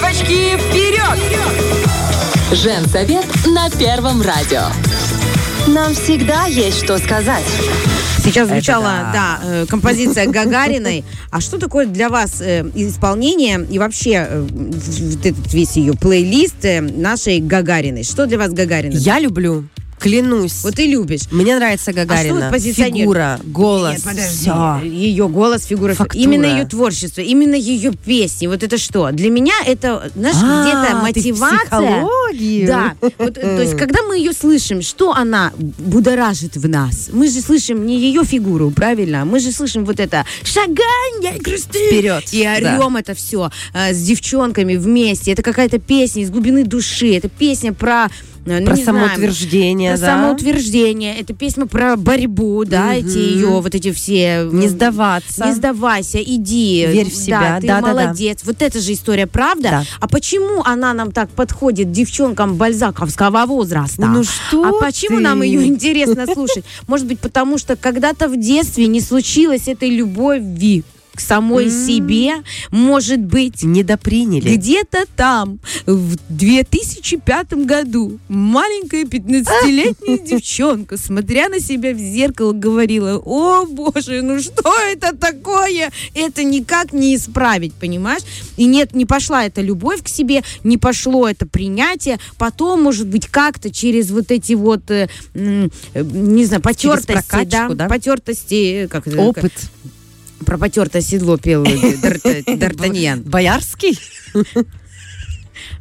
Девочки, вперед! Женсовет на Первом радио. Нам всегда есть что сказать. Сейчас звучала, Это да, э, композиция Гагариной. А что такое для вас э, исполнение и вообще э, вот этот весь ее плейлист нашей Гагариной? Что для вас Гагарина? Я люблю, клянусь. Вот ты любишь. Мне нравится А что Гагарина. вот? Фигура, голос, Нет, подожди. всё. Ее голос, фигура, Фактура. именно ее творчество, именно ее песни. Вот это что? Для меня это, знаешь, А, где-то мотивация. психологию. Да. Вот, э, то есть, когда мы ее слышим, что она будоражит в нас? Мы же слышим не ее фигуру, правильно? Мы же слышим вот это шагань. Вперед, И орем это все с девчонками вместе. Это какая-то песня из глубины души. Это песня про э, ну, Про не знаю, самоутверждение, про да? самоутверждение. Это песня про борьбу, да, эти ее вот эти все... Не м, сдаваться. Не сдавайся, иди. Верь в себя. Да, ты Да-да-да. молодец. Вот это же история, правда? Да. А почему она нам так подходит девчонкам бальзаковского возраста? Ну что А почему ты? нам ее интересно слушать? Может быть, потому что когда-то в детстве не случилось этой любови к самой себе, может быть, Недоприняли. где-то там, в 2005 году, маленькая 15-летняя девчонка, смотря на себя в зеркало, говорила, о боже, ну что это такое? Это никак не исправить, понимаешь? И нет, не пошла эта любовь к себе, не пошло это принятие. Потом, может быть, как-то через вот эти вот, э, э, не знаю, потертости, прокачку, да? потертости, э, как это, Опыт. как- про потертое седло пел Дар- Д'Артаньян. Боярский?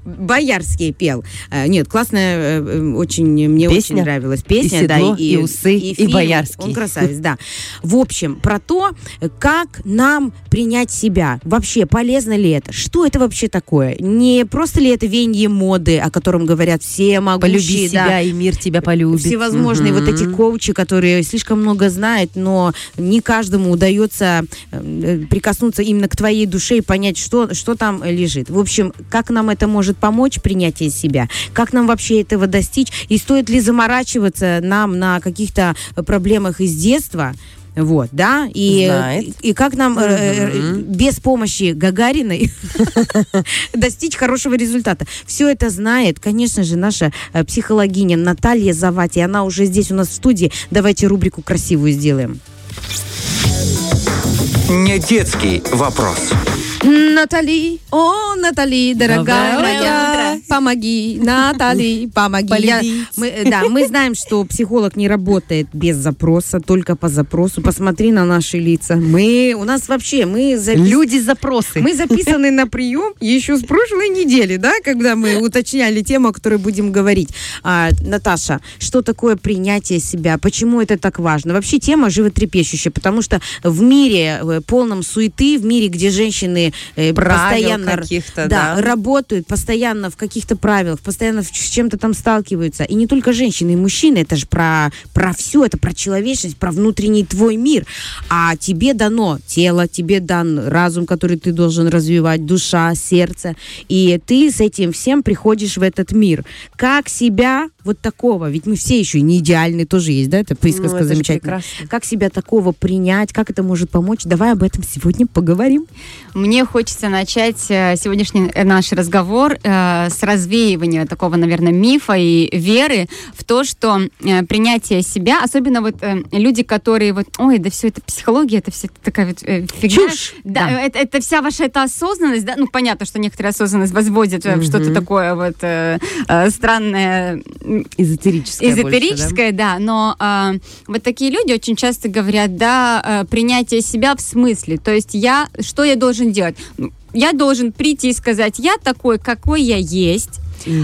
Боярский пел. Э, Нет, классная, э, э, очень, мне Песня? очень нравилась песня. И да, седло, и усы, и фильм. Боярский. Он красавец, да. В общем, про то, как нам принять себя. Вообще, полезно ли это? Что это вообще такое? Не просто ли это венье моды, о котором говорят все могущие, Полюби да, себя, и мир тебя полюбит. всевозможные вот эти коучи, которые слишком много знают, но не каждому удается прикоснуться именно к твоей душе и понять, что, что там лежит. В общем, как нам это может помочь принятие себя? Как нам вообще этого достичь? И стоит ли заморачиваться нам на каких-то проблемах из детства? Вот, да, и, Знает. и как нам э, э, без помощи Гагариной достичь хорошего результата. Все это знает, конечно же, наша э, психологиня Наталья Завати. Она уже здесь у нас в студии. Давайте рубрику красивую сделаем. Не детский вопрос. Натали, о, Натали, дорогая Доброе моя, помоги, Натали, помоги. Я- мы, э, да, мы знаем, что психолог не работает без запроса, только по запросу. Посмотри на наши лица. Мы, у нас вообще, мы запис- Люди-запросы. Мы записаны на прием еще с прошлой недели, да, когда мы уточняли тему, о которой будем говорить. А, Наташа, что такое принятие себя? Почему это так важно? Вообще тема животрепещущая, потому что в мире э, полном суеты, в мире, где женщины э, постоянно каких-то, да, да. работают, постоянно в каких-то правилах, постоянно с чем-то там сталкиваются. И не только женщины, и мужчины, это же про, про все, это про человечность, про внутренний твой мир. А тебе дано тело, тебе дан разум, который ты должен развивать, душа, сердце. И ты с этим всем приходишь в этот мир. Как себя вот такого, ведь мы все еще не идеальны, тоже есть, да, это присказка Ну, замечательная. Как себя такого принять, как это может помочь? Давай об этом сегодня поговорим. Мне хочется начать э, сегодняшний э, наш разговор э, с развеивания такого, наверное, мифа и веры в то, что э, принятие себя, особенно вот э, люди, которые вот, ой, да все это психология, это все такая вот э, фигня. Чушь, Да, да. Это, это вся ваша эта осознанность, да, ну понятно, что некоторая осознанность возводит э, в что-то такое вот странное, м, Эзотерическое больше, да? Эзотерическое, да? но а, вот такие люди очень часто говорят, да, а, принятие себя в смысле, то есть я, что я должен делать? Ну, Я должен прийти и сказать, я такой, какой я есть,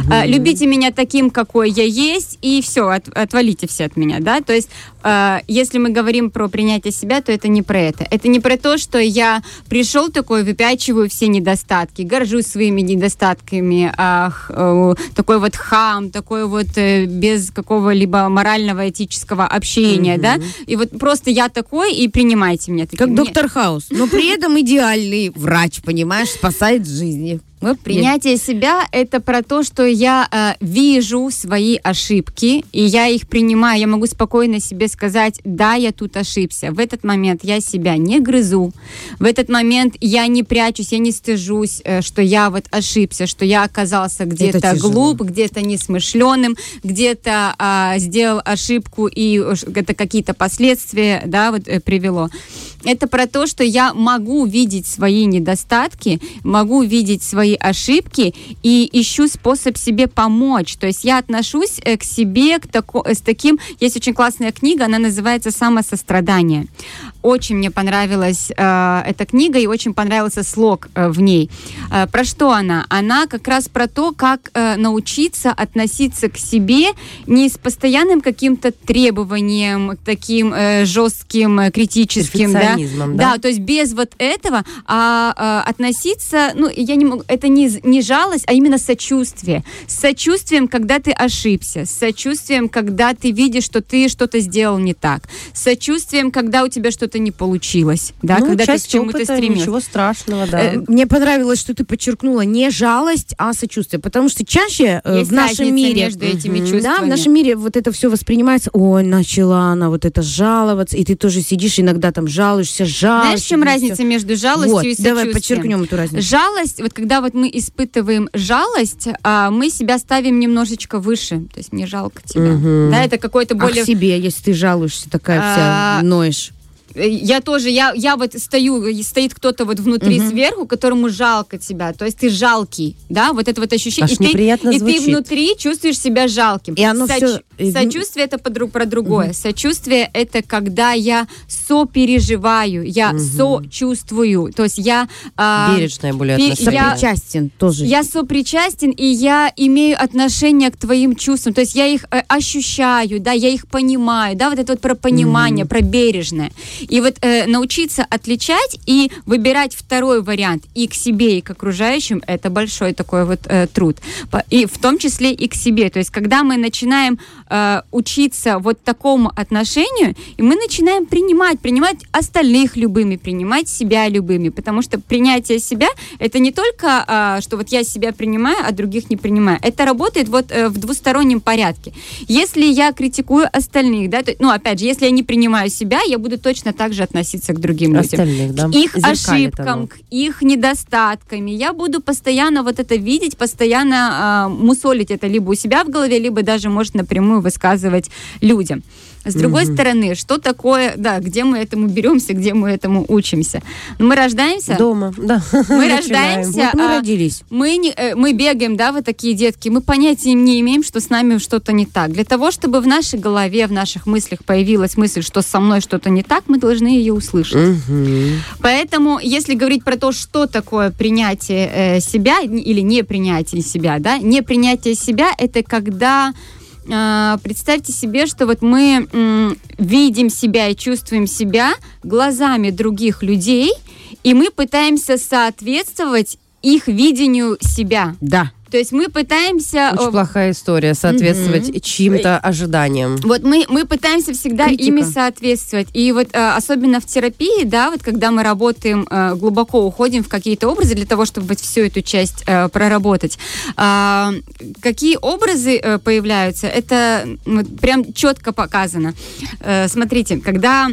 а, любите меня таким, какой я есть, и все, отвалите все от меня, да, то есть а, если мы говорим про принятие себя, то это не про это, это не про то, что я пришел такой, выпячиваю все недостатки, горжусь своими недостатками, а, х- э, такой вот хам, такой вот э, без какого-либо морального, этического общения, да, и вот просто я такой, и принимайте меня таким. Как доктор Хаус, но при этом идеальный врач, понимаешь, спасает жизни. Вот Принятие себя – это про то, что я э, вижу свои ошибки, и я их принимаю. Я могу спокойно себе сказать, да, я тут ошибся. В этот момент я себя не грызу. В этот момент я не прячусь, я не стыжусь, э, что я вот ошибся, что я оказался где-то глуп, где-то несмышленым, где-то а, сделал ошибку, и это какие-то последствия да, вот, э, привело. Это про то, что я могу видеть свои недостатки, могу видеть свои ошибки и ищу способ себе помочь. То есть я отношусь э, к себе к тако, с таким... Есть очень классная книга, она называется «Самосострадание». Очень мне понравилась э, эта книга и очень понравился слог э, в ней. Э, про что она? Она как раз про то, как э, научиться относиться к себе не с постоянным каким-то требованием, таким э, жестким, э, критическим, да, да? да, то есть без вот этого, а, а, относиться, ну, я не могу, это не, не жалость, а именно сочувствие. С сочувствием, когда ты ошибся, с сочувствием, когда ты видишь, что ты что-то сделал не так, с сочувствием, когда у тебя что-то не получилось, да, Ну, когда ты к чему-то опыта, стремился. Ничего страшного, да. Э, Мне понравилось, что ты подчеркнула не жалость, а сочувствие. Потому что чаще э, Есть в нашем мире... между этими чувствами. Да, в нашем мире вот это все воспринимается, ой, начала она вот это жаловаться, и ты тоже сидишь, иногда там жалуешься, жалуешься. Знаешь, в чем разница между жалостью Вот, и сочувствием? давай подчеркнем эту разницу. Жалость, вот когда вот мы испытываем жалость, а, мы себя ставим немножечко выше. То есть мне жалко тебя. Мгм. Да, это какой-то А более... к себе, если ты жалуешься, такая А, вся, ноешь. Э, Я тоже, я, я вот стою, стоит кто-то вот внутри Мгм. сверху, которому жалко тебя, то есть ты жалкий, да, вот это вот ощущение. Аж и ты, неприятно и ты звучит. внутри чувствуешь себя жалким. И оно всё, э, Сочувствие это подру- про другое. Сочувствие это когда я сопереживаю, я сочувствую, то есть я... а, Бережное более пе- отношение. я- Сопричастен тоже. я сопричастен, и я имею отношение к твоим чувствам. То есть я их э, ощущаю, да, я их понимаю, да, вот это вот про понимание, про бережное. И вот э, научиться отличать и выбирать второй вариант и к себе, и к окружающим, это большой такой вот э, труд. И в том числе и к себе. То есть когда мы начинаем э, учиться вот такому отношению, и мы начинаем принимать, принимать остальных любыми, принимать себя любыми, потому что принятие себя это не только, а, что вот я себя принимаю, а других не принимаю. Это работает вот э, в двустороннем порядке. Если я критикую остальных, да, то, ну опять же, если я не принимаю себя, я буду точно так же относиться к другим людям Остальных, да. к их Зеркалит ошибкам, оно. к их недостатками. Я буду постоянно вот это видеть, постоянно а, мусолить это либо у себя в голове, либо даже, может, напрямую высказывать людям. С другой стороны, что такое, да, где мы этому беремся, где мы этому учимся? Ну, мы рождаемся, Дома, да. мы рождаемся, Вот мы а, родились. мы, не, э, мы бегаем, да, вот такие детки, мы понятия не имеем, что с нами что-то не так. Для того, чтобы в нашей голове, в наших мыслях появилась мысль, что со мной что-то не так, мы должны ее услышать. Мгм. Поэтому, если говорить про то, что такое принятие э, себя или не принятие себя, да, не принятие себя это когда представьте себе, что вот мы видим себя и чувствуем себя глазами других людей, и мы пытаемся соответствовать их видению себя. Да. То есть мы пытаемся... Очень э, плохая история соответствовать чьим-то ожиданиям. Вот мы, мы пытаемся всегда Критика. ими соответствовать. И вот э, особенно в терапии, да, вот когда мы работаем, э, глубоко уходим в какие-то образы для того, чтобы всю эту часть проработать. А, какие образы появляются, это прям четко показано. Смотрите, когда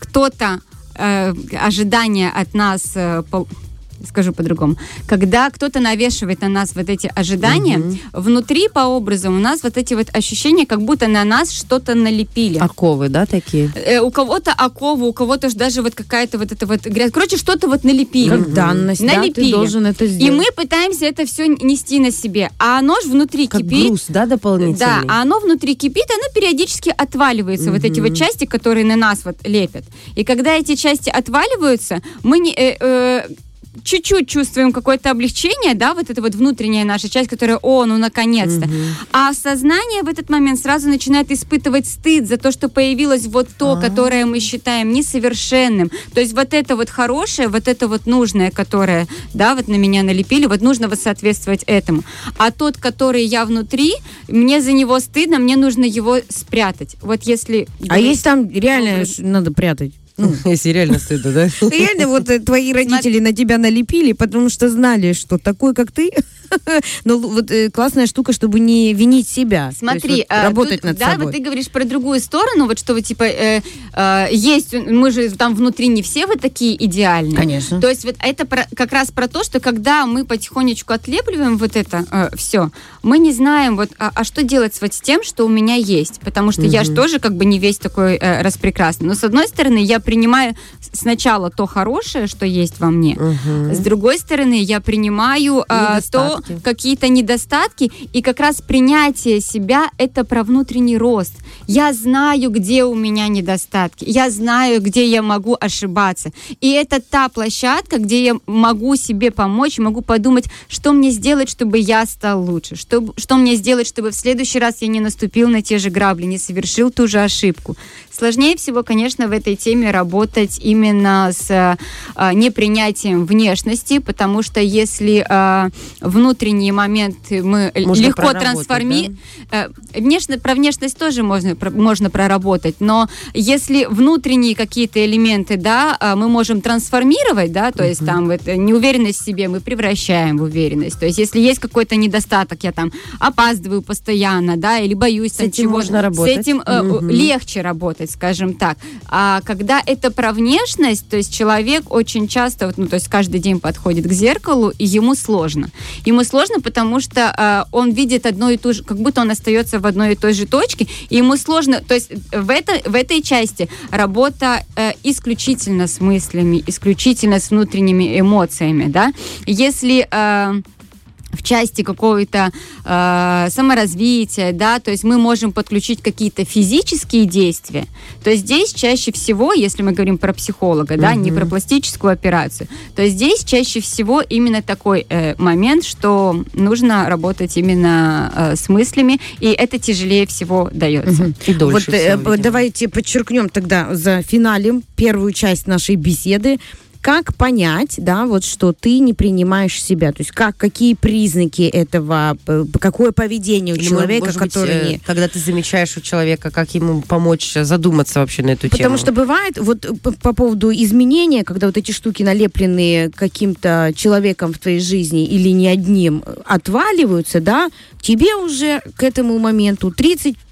кто-то ожидания от нас скажу по-другому. Когда кто-то навешивает на нас вот эти ожидания, внутри по образу у нас вот эти вот ощущения, как будто на нас что-то налепили. Оковы, да, такие? Э, у кого-то окову, у кого-то даже вот какая-то вот эта вот грязь. Короче, что-то вот налепили. Как данность, да, ты Налепили. должен это И сделать. мы пытаемся это все нести на себе. А оно ж внутри Как кипит. груз, да, дополнительный? Да, а оно внутри кипит, оно периодически отваливается, вот эти вот части, которые на нас вот лепят. И когда эти части отваливаются, мы не... э, э, чуть-чуть чувствуем какое-то облегчение, да, вот эта вот внутренняя наша часть, которая, о, ну, наконец-то. А сознание в этот момент сразу начинает испытывать стыд за то, что появилось вот то, которое мы считаем несовершенным. То есть вот это вот хорошее, вот это вот нужное, которое, да, вот на меня налепили, вот нужно вот соответствовать этому. А тот, который я внутри, мне за него стыдно, мне нужно его спрятать. Вот если... А есть там реально надо прятать? Если реально стыдно, да? Реально, вот э, твои родители на тебя налепили, потому что знали, что такой, как ты, ну, вот э, классная штука, чтобы не винить себя. То есть Смотри, вот а, работать тут, над да, собой. вот ты говоришь про другую сторону, вот что вот типа э, э, есть, мы же там внутри не все вот такие идеальные. Конечно. То есть вот это про- как раз про то, что когда мы потихонечку отлепливаем вот это все, мы не знаем вот, а, а что делать с вот с тем, что у меня есть, потому что я же тоже как бы не весь такой э, распрекрасный. Но с одной стороны я принимаю сначала то хорошее, что есть во мне, с другой стороны я принимаю а, то Какие-то недостатки, и как раз принятие себя это про внутренний рост. Я знаю, где у меня недостатки, я знаю, где я могу ошибаться. И это та площадка, где я могу себе помочь, могу подумать, что мне сделать, чтобы я стал лучше, что, что мне сделать, чтобы в следующий раз я не наступил на те же грабли, не совершил ту же ошибку. Сложнее всего, конечно, в этой теме работать именно с э, непринятием внешности, потому что если э, внутренние моменты мы Можно легко трансформируем, внешне, про внешность тоже можно, про- можно проработать, но если внутренние какие-то элементы, да, а, мы можем трансформировать, да, то есть там вот, э, неуверенность в себе мы превращаем в уверенность. То есть если есть какой-то недостаток, я там опаздываю постоянно, да, или боюсь С там этим чего-то, можно работать. с этим э, Мгм. легче работать, скажем так. А когда это про внешность, то есть человек очень часто, вот, ну, то есть каждый день подходит к зеркалу, и ему сложно. Ему сложно, потому что э, он видит одно и то же, как будто он остается в одной и той же точке, и ему сложно, то есть в, это, в этой части работа э, исключительно с мыслями, исключительно с внутренними эмоциями, да. Если э, в части какого-то э, саморазвития, да, то есть мы можем подключить какие-то физические действия, то здесь чаще всего, если мы говорим про психолога, да, не про пластическую операцию, то здесь чаще всего именно такой э, момент, что нужно работать именно э, с мыслями, и это тяжелее всего дается. И дольше вот э, давайте подчеркнем тогда за финалем первую часть нашей беседы. Как понять, да, вот что ты не принимаешь себя? То есть как, какие признаки этого, п- какое поведение у Или, человека, может быть, который э, не... Когда ты замечаешь у человека, как ему помочь э, задуматься вообще на эту тему. Потому что бывает, вот э, по, по поводу изменения, когда вот эти штуки, налепленные каким-то человеком в твоей жизни или не одним, э, отваливаются, да, тебе уже к этому моменту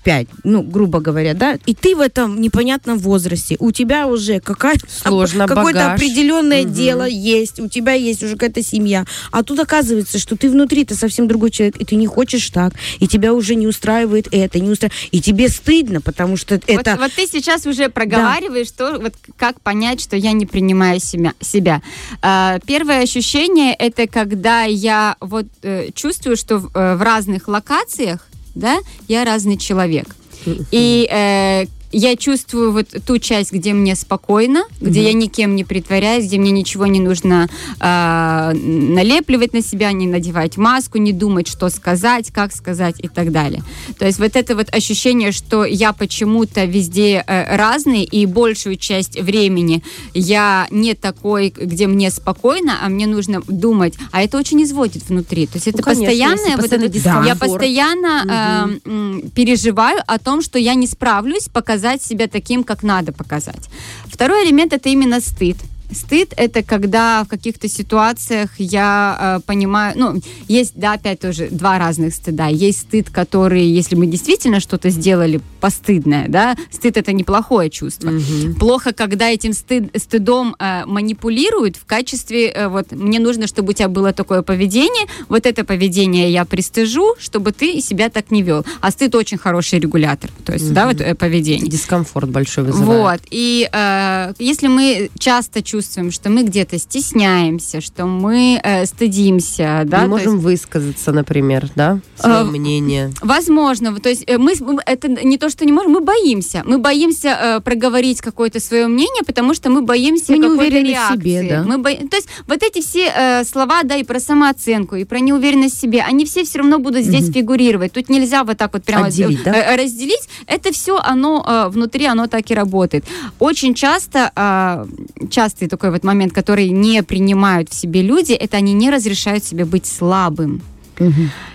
35, ну, грубо говоря, да, и ты в этом непонятном возрасте, у тебя уже какая-то Сложно, какое-то определенное Мгм. дело есть, у тебя есть уже какая-то семья, а тут оказывается, что ты внутри-то совсем другой человек, и ты не хочешь так, и тебя уже не устраивает это, не устраивает, и тебе стыдно, потому что это... Вот, ты сейчас уже проговариваешь, что вот как понять, что я не принимаю себя. себя. А, первое ощущение это когда я вот э, чувствую, что в, э, в разных локациях, да, я разный человек. И э, я чувствую вот ту часть, где мне спокойно, где я никем не притворяюсь, где мне ничего не нужно а, налепливать на себя, не надевать маску, не думать, что сказать, как сказать и так далее. То есть вот это вот ощущение, что я почему-то везде э, разный, и большую часть времени я не такой, где мне спокойно, а мне нужно думать, а это очень изводит внутри. То есть это Ну, конечно, постоянное вот это- дискомфорт. я постоянно э, м, переживаю о том, что я не справлюсь показать себя таким, как надо показать. Второй элемент это именно стыд. Стыд это когда в каких-то ситуациях я э, понимаю, ну, есть, да, опять тоже два разных стыда. Есть стыд, который, если мы действительно что-то сделали постыдное, да, стыд это неплохое чувство. Плохо, когда этим стыд, стыдом э, манипулируют в качестве, э, вот, мне нужно, чтобы у тебя было такое поведение, вот это поведение я пристыжу, чтобы ты себя так не вел. А стыд очень хороший регулятор, то есть, да, вот э, поведение. Дискомфорт большой вызывает. Вот. И э, если мы часто чувствуем, что мы где-то стесняемся, что мы э, стыдимся, да, Мы можем есть, высказаться, например, да, свое А, мнение. Возможно, то есть э, мы- это не то, что не можем, мы боимся. Мы боимся э, проговорить какое-то свое мнение, потому что мы боимся Мы не уверены в реакции. себе, да. Мы бо- То есть вот эти все э, слова, да, и про самооценку, и про неуверенность в себе, они все все равно будут здесь фигурировать. Тут нельзя вот так вот прямо Отделить, да? э, разделить. Это все, оно э, внутри, оно так и работает. Очень часто, э, частый такой вот момент, который не принимают в себе люди, это они не разрешают себе быть слабым.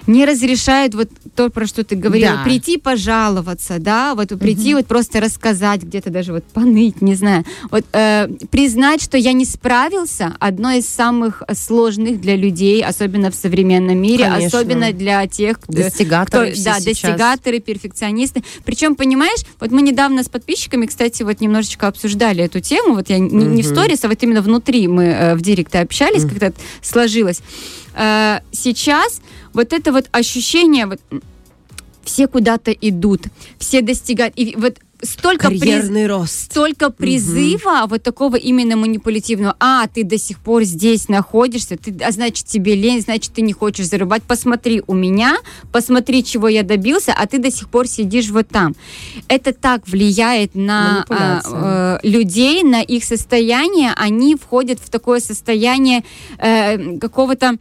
Не разрешают вот то, про что ты говорила, Да. прийти пожаловаться, да, вот прийти вот просто рассказать, где-то даже вот поныть, не знаю, вот э, признать, что я не справился, одно из самых сложных для людей, особенно в современном мире, Конечно. особенно для тех, кто- Достигаторы кто- да, сейчас. достигаторы, перфекционисты. Причем, понимаешь, вот мы недавно с подписчиками, кстати, вот немножечко обсуждали эту тему, вот я не, не в сторис, а вот именно внутри мы э, в директе общались, как-то сложилось. Э, сейчас вот это вот ощущение, вот, все куда-то идут, все достигают, и вот столько приз- Карьерный рост. столько призыва вот такого именно манипулятивного. А, ты до сих пор здесь находишься, ты, а значит тебе лень, значит ты не хочешь зарабатывать. Посмотри у меня, посмотри, чего я добился, а ты до сих пор сидишь вот там. Это так влияет на а, э, людей, на их состояние. Они входят в такое состояние э, какого-то,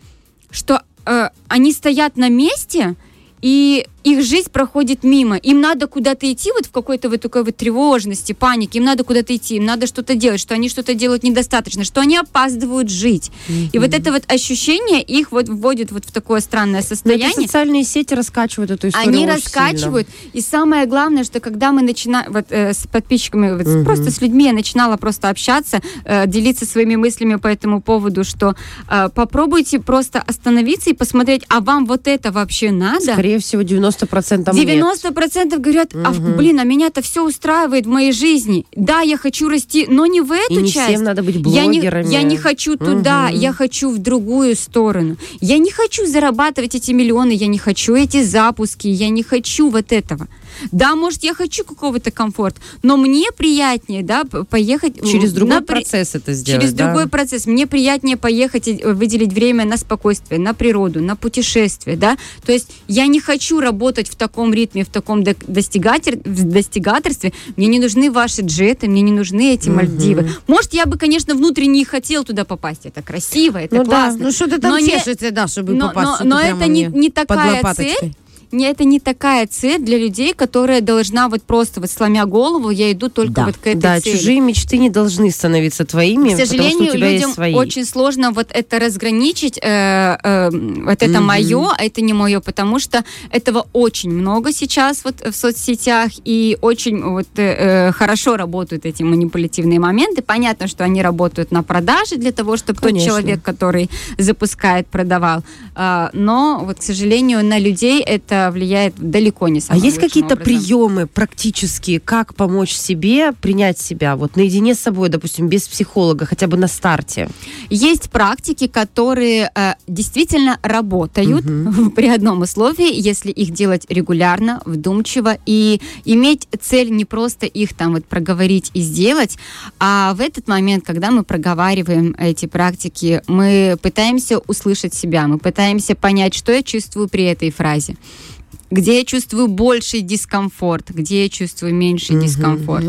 что э, они стоят на месте, и их жизнь проходит мимо. Им надо куда-то идти вот в какой-то вот такой вот тревожности, панике. Им надо куда-то идти, им надо что-то делать, что они что-то делают недостаточно, что они опаздывают жить. И вот это вот ощущение их вот вводит вот в такое странное Но это состояние. социальные сети раскачивают эту историю Они раскачивают. И самое главное, что когда мы начинаем, вот э, с подписчиками, вот, с- просто с людьми я начинала просто общаться, э, делиться своими мыслями по этому поводу, что э, попробуйте просто остановиться и посмотреть, а вам вот это вообще сильно. надо? Скорее всего, 90% нет. 90% говорят, а в- блин, а меня-то все устраивает в моей жизни. Да, я хочу расти, но не в эту И не часть. всем надо быть Я не, блогерами. я не хочу туда, Мгм. я хочу в другую сторону. Я не хочу зарабатывать эти миллионы, я не хочу эти запуски, я не хочу вот этого. Да, может, я хочу какого-то комфорта, но мне приятнее, да, поехать Через другой на процесс это сделать. Через да. другой процесс. Мне приятнее поехать и э, выделить время на спокойствие, на природу, на путешествие, да. То есть я не хочу работать в таком ритме, в таком до- достигатер- в достигаторстве. Мне не нужны ваши джеты, мне не нужны эти Мальдивы. Может, я бы, конечно, внутренне и хотел туда попасть. Это красиво, это Ну да, классно. Ну что ты там Но не- да, чтобы но, попасть но- но это не, не такая цель. Не, это не такая цель для людей, которая должна вот просто вот сломя голову, я иду только Да. вот к этой Да, цели. чужие мечты не должны становиться твоими, К сожалению, людям очень сложно вот это разграничить. э, э, вот это Мгм. мое, а это не мое, потому что этого очень много сейчас вот в соцсетях и очень вот э, э, хорошо работают эти манипулятивные моменты. Понятно, что они работают на продаже для того, чтобы тот Конечно. человек, который запускает, продавал. А, но вот, к сожалению, на людей это влияет далеко не А самым есть лучшим какие-то образом. приемы практические, как помочь себе принять себя вот наедине с собой, допустим, без психолога, хотя бы на старте? Есть практики, которые э, действительно работают при одном условии, если их делать регулярно, вдумчиво и иметь цель не просто их там вот проговорить и сделать, а в этот момент, когда мы проговариваем эти практики, мы пытаемся услышать себя, мы пытаемся понять, что я чувствую при этой фразе где я чувствую больший дискомфорт, где я чувствую меньший дискомфорт.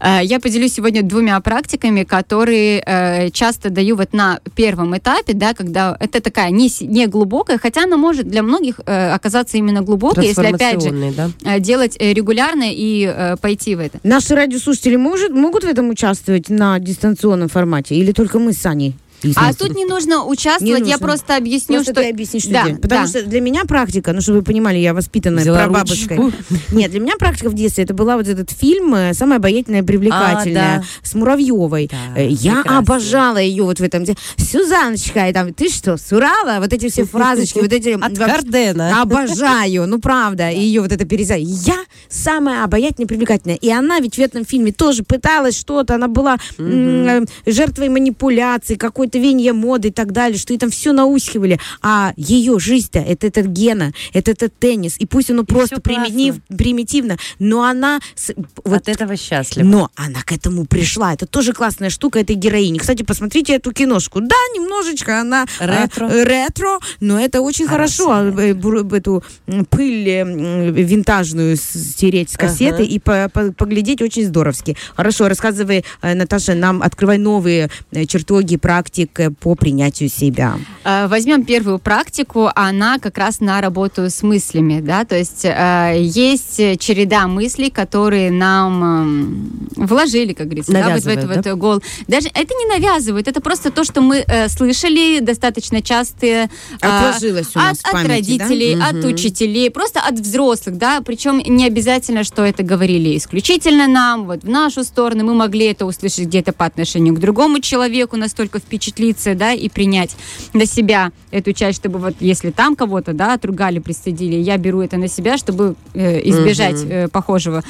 Э, Я поделюсь сегодня двумя практиками, которые э, часто даю вот на первом этапе, да, когда это такая не, не глубокая, хотя она может для многих э, оказаться именно глубокой, если опять же да? делать регулярно и пойти в это. Наши радиослушатели может, могут в этом участвовать на дистанционном формате? Или только мы с Аней? А тут не нужно участвовать, Не я нужно. просто объясню, Просто что... ты объяснишь Да, людям. Потому да. что для меня практика, ну, чтобы вы понимали, я воспитанная Взяла прабабушкой. ручку. Нет, для меня практика в детстве, это была вот этот фильм э, «Самая обаятельная и привлекательная» А, да. с Муравьевой. Да, Э, Я прекрасно. обожала ее вот в этом. де- Сюзаночка, и там, ты что, с Урала? Вот эти все фразочки, вот эти... От Гардена. Обожаю, ну правда, ее вот это перезай. Я самая обаятельная и привлекательная. И она ведь в этом фильме тоже пыталась что-то, она была э, жертвой манипуляций, какой-то венья моды и так далее, что и там все наускивали. А ее жизнь-то, это этот Гена, это этот теннис. И пусть оно просто всё примитив- примитивно, но она... с- вот От этого счастлива. но она к этому пришла. Это тоже классная штука этой героини. Кстати, посмотрите эту киношку. Да, немножечко она э, Ретро. э, ретро, но это очень хорошо. А, э, Эту пыль э, винтажную стереть с кассеты Ага. и по- по- поглядеть очень здоровски. Хорошо, рассказывай, Наташа, нам открывай новые чертоги, практики. Практик по принятию себя? Э, Возьмем первую практику, она как раз на работу с мыслями, да, то есть э, есть череда мыслей, которые нам эм, вложили, как говорится, да, вот в Навязывают, эту вот гол. Даже это не навязывают, это просто то, что мы э, слышали достаточно частые э, Отложилось у нас от, памяти, от родителей, да? от Мгм. учителей, просто от взрослых, да, причем не обязательно, что это говорили исключительно нам, вот в нашу сторону, мы могли это услышать где-то по отношению к другому человеку, настолько впечатлиться, да, и принять на себя эту часть, чтобы вот если там кого-то, да, отругали, пристыдили, я беру это на себя, чтобы э, избежать э, похожего.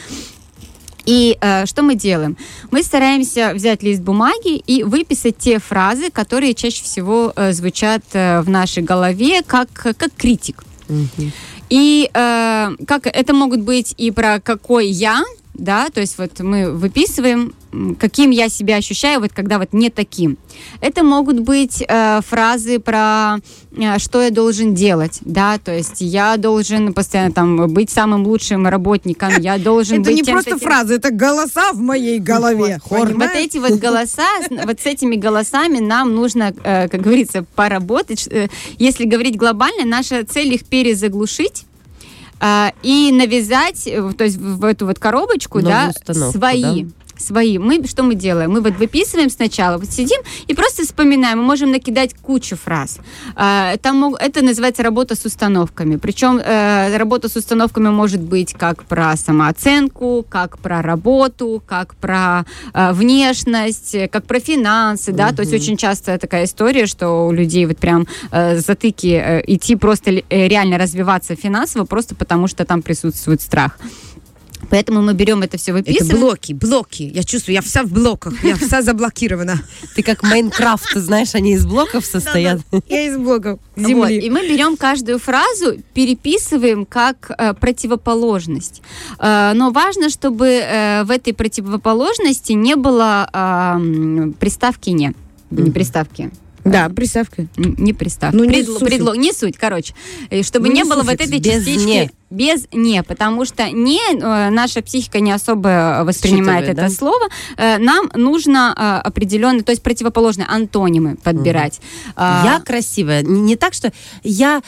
И э, что мы делаем? Мы стараемся взять лист бумаги и выписать те фразы, которые чаще всего э, звучат э, в нашей голове как, как критик. И э, как это могут быть и про какой я, да, то есть вот мы выписываем, каким я себя ощущаю, вот когда вот не таким. Это могут быть э, фразы про э, что я должен делать, да, то есть я должен постоянно там быть самым лучшим работником, я должен Это быть не тем-то, просто фразы, это голоса в моей голове. вот эти вот голоса, вот с этими голосами нам нужно, э, как говорится, поработать. Э, Если говорить глобально, наша цель их перезаглушить э, и навязать, э, то есть в эту вот коробочку, Новую да, свои. Свои. Мы что мы делаем? Мы вот выписываем сначала, вот сидим и просто вспоминаем. Мы можем накидать кучу фраз. Э, Там это называется работа с установками. Причем э, работа с установками может быть как про самооценку, как про работу, как про э, внешность, как про финансы, да. То есть очень часто такая история, что у людей вот прям э, затыки идти просто реально развиваться финансово просто потому, что там присутствует страх. Поэтому мы берем это все Это выписываем. блоки, блоки. Я чувствую, я вся в блоках, я вся заблокирована. Ты как Майнкрафт, знаешь, они из блоков состоят. Я из блоков земли. и мы берем каждую фразу, переписываем как э, противоположность. Э, но важно, чтобы э, в этой противоположности не было приставки «не». Не приставки. Да, приставка. Не приставки. Ну, не Предло- суффикс. предлог, не суть, короче. И чтобы Ну, не не было вот этой без частички «не». без «не», потому что «не» э, наша психика не особо воспринимает Считывает, это да? слово. Э, Нам нужно э, определенные, то есть противоположные антонимы подбирать. А, Я красивая. Не, не так, что я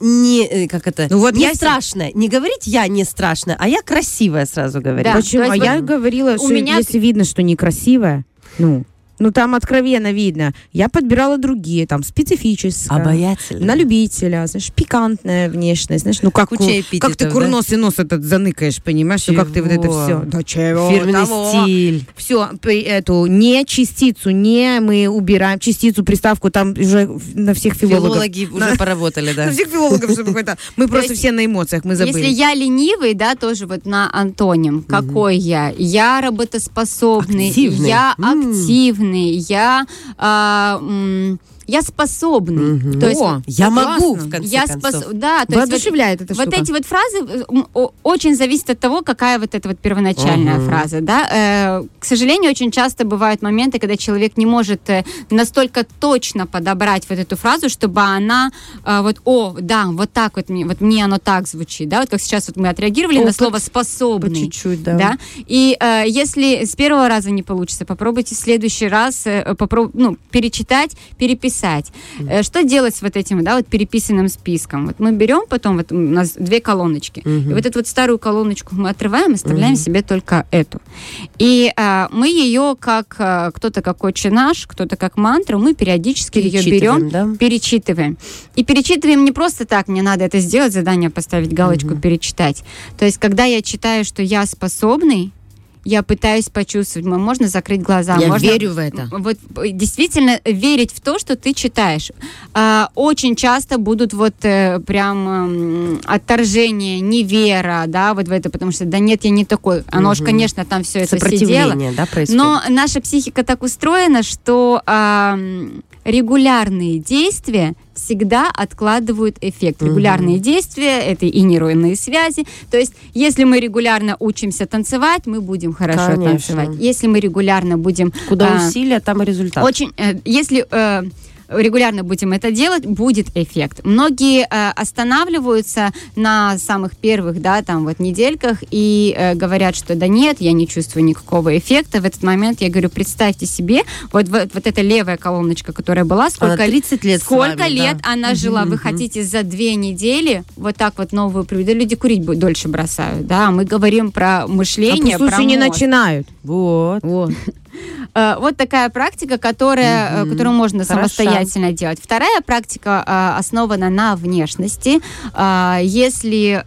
не, э, как это, Ну вот не я страшная. Не говорить я не страшная, а я красивая сразу говорить. Да. Почему? А есть я вот говорила, у что меня- если видно, что некрасивая, ну, ну там откровенно видно. Я подбирала другие, там, специфические. Обаятельная. На любителя, знаешь, пикантная внешность, знаешь, ну как, Куча у- как ты да? курносый нос этот заныкаешь, понимаешь, ну как ты вот это Чего? все. Да чего Фирменный того. стиль. Все, эту не частицу, не мы убираем частицу, приставку, там уже на всех филологов. Филологи уже На- поработали, да. На всех филологов, чтобы какой-то. Мы просто все на эмоциях, мы забыли. Если я ленивый, да, тоже вот на антоним. Какой я? Я работоспособный, Активный. я М. активный, я, м, я способный. Мгм. То есть О, Я классно. могу, в конце я концов. спос... Да, то есть вот- Воодушевляет эта вот штука. эти вот фразы э, очень зависят от того, какая вот эта вот первоначальная Мгм. фраза, да. Э, к сожалению, очень часто бывают моменты, когда человек не может э, настолько точно подобрать вот эту фразу, чтобы она э, вот, о, да, вот так вот мне, вот мне оно так звучит, да, вот как сейчас вот мы отреагировали на Опыт слово По способный. чуть-чуть, да. Да. И э, если с первого раза не получится, попробуйте в следующий раз э, попроб- ну, перечитать, переписать. Э, что делать с вот этим, да, вот переписанным списком? Вот мы берем потом, вот у нас две колоночки, Мгм. и вот эту вот старую колоночку мы отрываем и оставляем себе только эту. И э, мы ее как э, кто-то как отче наш, кто-то как мантру, мы периодически ее берем, да? перечитываем. И перечитываем не просто так, мне надо это сделать, задание поставить, галочку перечитать. То есть, когда я читаю, что я способный, я пытаюсь почувствовать, можно закрыть глаза, Я можно верю в это. вот э, действительно верить в то, что ты читаешь. А, очень часто будут вот э, прям отторжение, невера, да, вот в это, потому что да нет, я не такой. Оно ж, Мгм. конечно, там все это сидело. Сопротивление, да, происходит? Но наша психика так устроена, что регулярные действия всегда откладывают эффект. Регулярные действия это и нейронные связи. То есть, если мы регулярно учимся танцевать, мы будем хорошо Конечно. танцевать. Если мы регулярно будем Куда а, усилия, там и результат. очень, э, если э, регулярно будем это делать, будет эффект. Многие э, останавливаются на самых первых, да, там вот недельках и э, говорят, что да нет, я не чувствую никакого эффекта. В этот момент я говорю, представьте себе, вот, вот, вот эта левая колоночка, которая была, сколько, Она 30 лет сколько вами, лет да. она жила. Вы хотите за две недели вот так вот новую привить? Да люди курить дольше бросают, да. Мы говорим про А мышление, пусть про не мозг. начинают. Вот. Вот. Э, Вот такая практика, которая, э, которую можно Хорошо. самостоятельно делать. Вторая практика э, основана на внешности. Если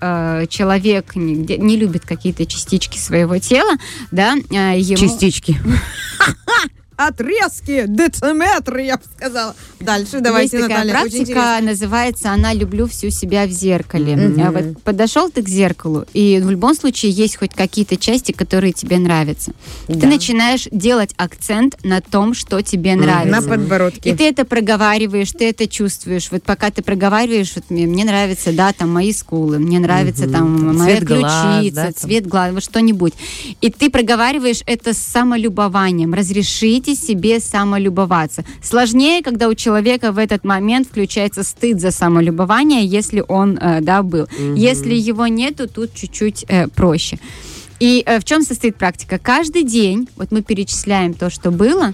человек не, любит какие-то частички своего тела, да, ему... Частички. Отрезки, дециметры, я бы сказала. Дальше давайте, Есть такая Наталья. практика, называется «Она люблю всю себя в зеркале». Мгм. А Вот подошел ты к зеркалу, и в любом случае есть хоть какие-то части, которые тебе нравятся. Ты Да. начинаешь делать акцент на том, что тебе На нравится. подбородке. И ты это проговариваешь, ты это чувствуешь. Вот пока ты проговариваешь, вот мне, мне нравится, да, там мои скулы, мне нравится там моя Цвет глаз, ключица, да, там. цвет глаз, вот что-нибудь. И ты проговариваешь это с самолюбованием. Разрешите себе самолюбоваться. Сложнее, когда у человека в этот момент включается стыд за самолюбование, если он, э, да, был. Если его нету, тут чуть-чуть э, проще. И э, в чем состоит практика? Каждый день, вот мы перечисляем то, что было,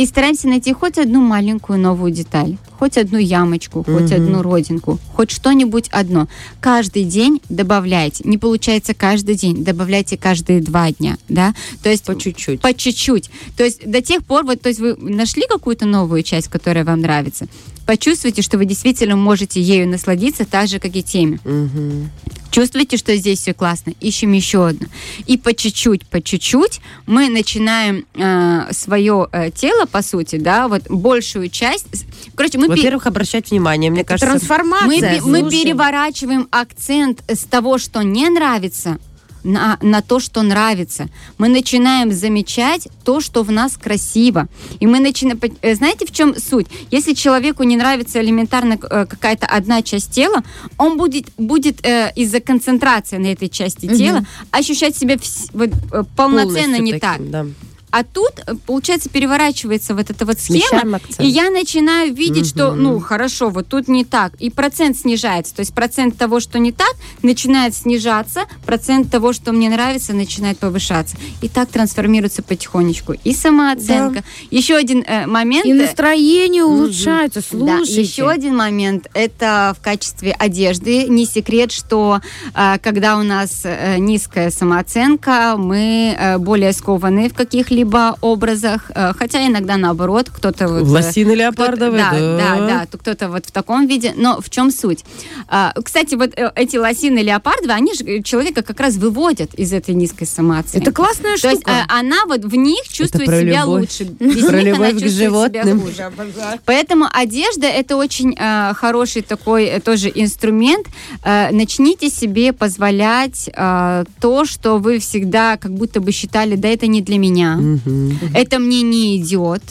и стараемся найти хоть одну маленькую новую деталь, хоть одну ямочку, хоть одну родинку, хоть что-нибудь одно. Каждый день добавляйте. Не получается каждый день, добавляйте каждые два дня, да? То есть По чуть-чуть. по чуть-чуть. То есть до тех пор, вот, то есть вы нашли какую-то новую часть, которая вам нравится, почувствуйте, что вы действительно можете ею насладиться, так же, как и теми. Мгм. Чувствуете, что здесь все классно? Ищем еще одну. И по чуть-чуть, по чуть-чуть мы начинаем свое тело, по сути, да, вот большую часть. Короче, мы, пе- Во-первых, обращать внимание, мне кажется. Трансформация. мы, мы переворачиваем акцент с того, что не нравится, на, на то, что нравится. Мы начинаем замечать то, что в нас красиво. И мы начинаем... э, Знаете, в чем суть? Если человеку не нравится элементарно э, какая-то одна часть тела, он будет, будет э, из-за концентрации на этой части тела ощущать себя вс- вот, э, полноценно полностью не таким, так. да. А тут, э, получается, переворачивается вот эта вот схема, и я начинаю видеть, что, ну, хорошо, вот тут не так, и процент снижается. То есть процент того, что не так, начинает снижаться, процент того, что мне нравится, начинает повышаться. И так трансформируется потихонечку и самооценка. Еще один э, момент. И настроение улучшается, да, слушайте. еще один момент это в качестве одежды. Не секрет, что э, когда у нас э, низкая самооценка, мы э, более скованы в каких-либо образах, э, хотя иногда наоборот, кто-то вот, э, Лосины кто-то- леопардовые, да, да. да, да, то кто-то вот в таком виде. Но в чем суть? А, Кстати, вот э, эти лосины леопардовые, они же человека как раз выводят из этой низкой самооценки. Это классная То есть штука. э, она вот в них чувствует про себя любовь. лучше. Без Про них она любовь к чувствует себя животным. хуже. Поэтому одежда это очень э, хороший такой э, тоже инструмент. Э, начните себе позволять э, то, что вы всегда как будто бы считали, да, это не для меня, это мне не идет.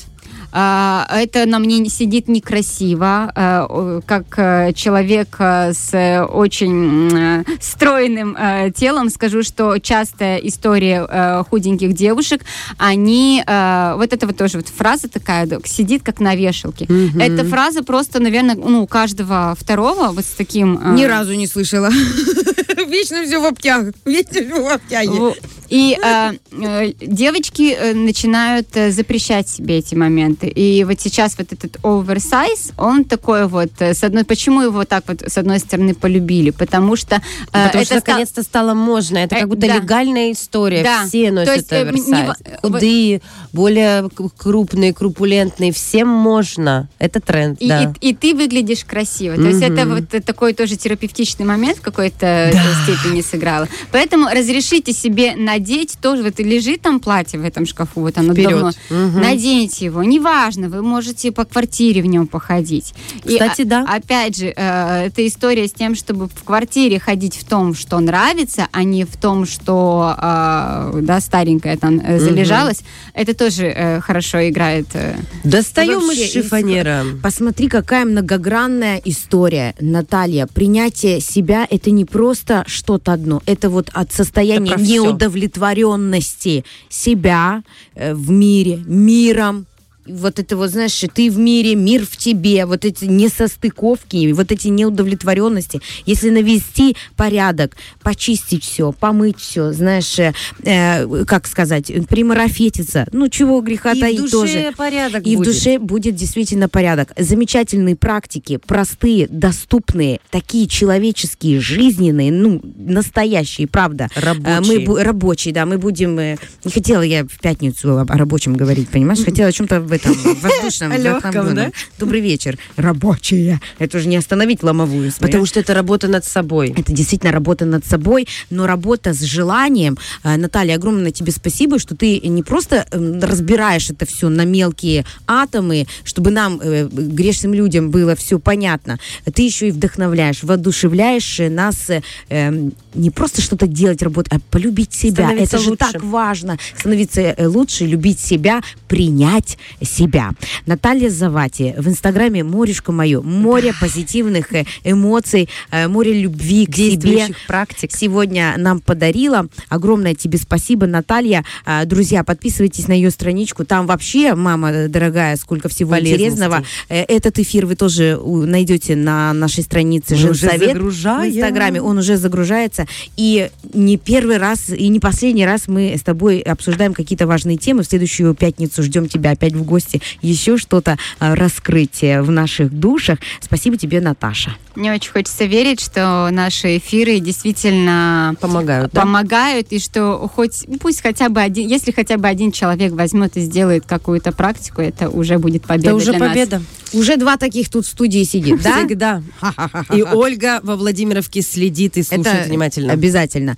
а, это на мне не сидит некрасиво, о, как э, человек э, с э, очень стройным телом скажу, что частая история худеньких девушек, они, вот это вот тоже вот фраза такая, сидит как на вешалке. Эта фраза просто, наверное, ну, у каждого второго вот с таким... Ни разу не слышала. Вечно все в обтяг. Вечно все в обтяге. И э, э, девочки э, начинают э, запрещать себе эти моменты. И вот сейчас вот этот оверсайз, он такой вот, э, с одной, почему его так вот с одной стороны полюбили? Потому что э, Потому что это стал- наконец-то стало можно. Это как будто да. легальная история. Да. Все То носят есть, м- не оверсайз. э, Худые, более крупные, крупулентные. Всем можно. Это тренд, И, да. и, и ты выглядишь красиво. То есть это вот такой тоже терапевтичный момент в какой-то э, степени сыграло. Поэтому разрешите себе надеть тоже, вот лежит там платье в этом шкафу, вот оно Вперед. давно. Наденьте его, неважно, вы можете по квартире в нем походить. И, Кстати, а- да. Опять же, э, это история с тем, чтобы в квартире ходить в том, что нравится, а не в том, что э, да, старенькое там э, залежалось. Это тоже э, хорошо играет. э, Достаем Вообще, из шифонера. Посмотри, какая многогранная история, Наталья. Принятие себя – это не просто что-то одно. Это вот от состояния Это неудовлетворенности себя э, в мире, миром вот это вот, знаешь, ты в мире, мир в тебе, вот эти несостыковки, вот эти неудовлетворенности, если навести порядок, почистить все, помыть все, знаешь, э, э, как сказать, примарафетиться, ну чего греха И в таить душе тоже. порядок И будет. в душе будет действительно порядок. Замечательные практики, простые, доступные, такие человеческие, жизненные, ну, настоящие, правда. Мы, Рабочие. бу- рабочие, да, мы будем... э, Не хотела я в пятницу о, о рабочем говорить, понимаешь? Хотела о чем-то в этом воздушном. Вдохновленном. да? Добрый вечер. Рабочие. Это же не остановить ломовую. Потому что это работа над собой. Это действительно работа над собой, но работа с желанием. Э, Наталья, огромное тебе спасибо, что ты не просто эм, разбираешь это все на мелкие атомы, чтобы нам, э, грешным людям, было все понятно. Ты еще и вдохновляешь, воодушевляешь нас э, эм, не просто что-то делать, работать, а полюбить себя. Становиться это же лучше. так важно. Становиться лучше, любить себя, принять себя. Наталья Завати в инстаграме «Морюшка мое». Море позитивных э, эмоций, э, море любви к себе практик. сегодня нам подарила. Огромное тебе спасибо, Наталья. А, Друзья, подписывайтесь на ее страничку. Там вообще, мама дорогая, сколько всего интересного. Э, Этот эфир вы тоже найдете на нашей странице «Женсовет» в Инстаграме. Он уже загружается. И не первый раз, и не последний раз мы с тобой обсуждаем какие-то важные темы. В следующую пятницу ждем тебя опять в гости. Еще что-то а, раскрыть э, в наших душах. Спасибо тебе, Наташа. Мне очень хочется верить, что наши эфиры действительно Помогают, да? помогают, и что хоть, ну, пусть хотя бы один, если хотя бы один человек возьмет и сделает какую-то практику, это уже будет победа Это уже для нас. победа. Уже два таких тут в студии сидит, да? Всегда. И Ольга во Владимировке следит и слушает Это внимательно. обязательно.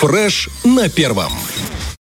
Фреш на первом.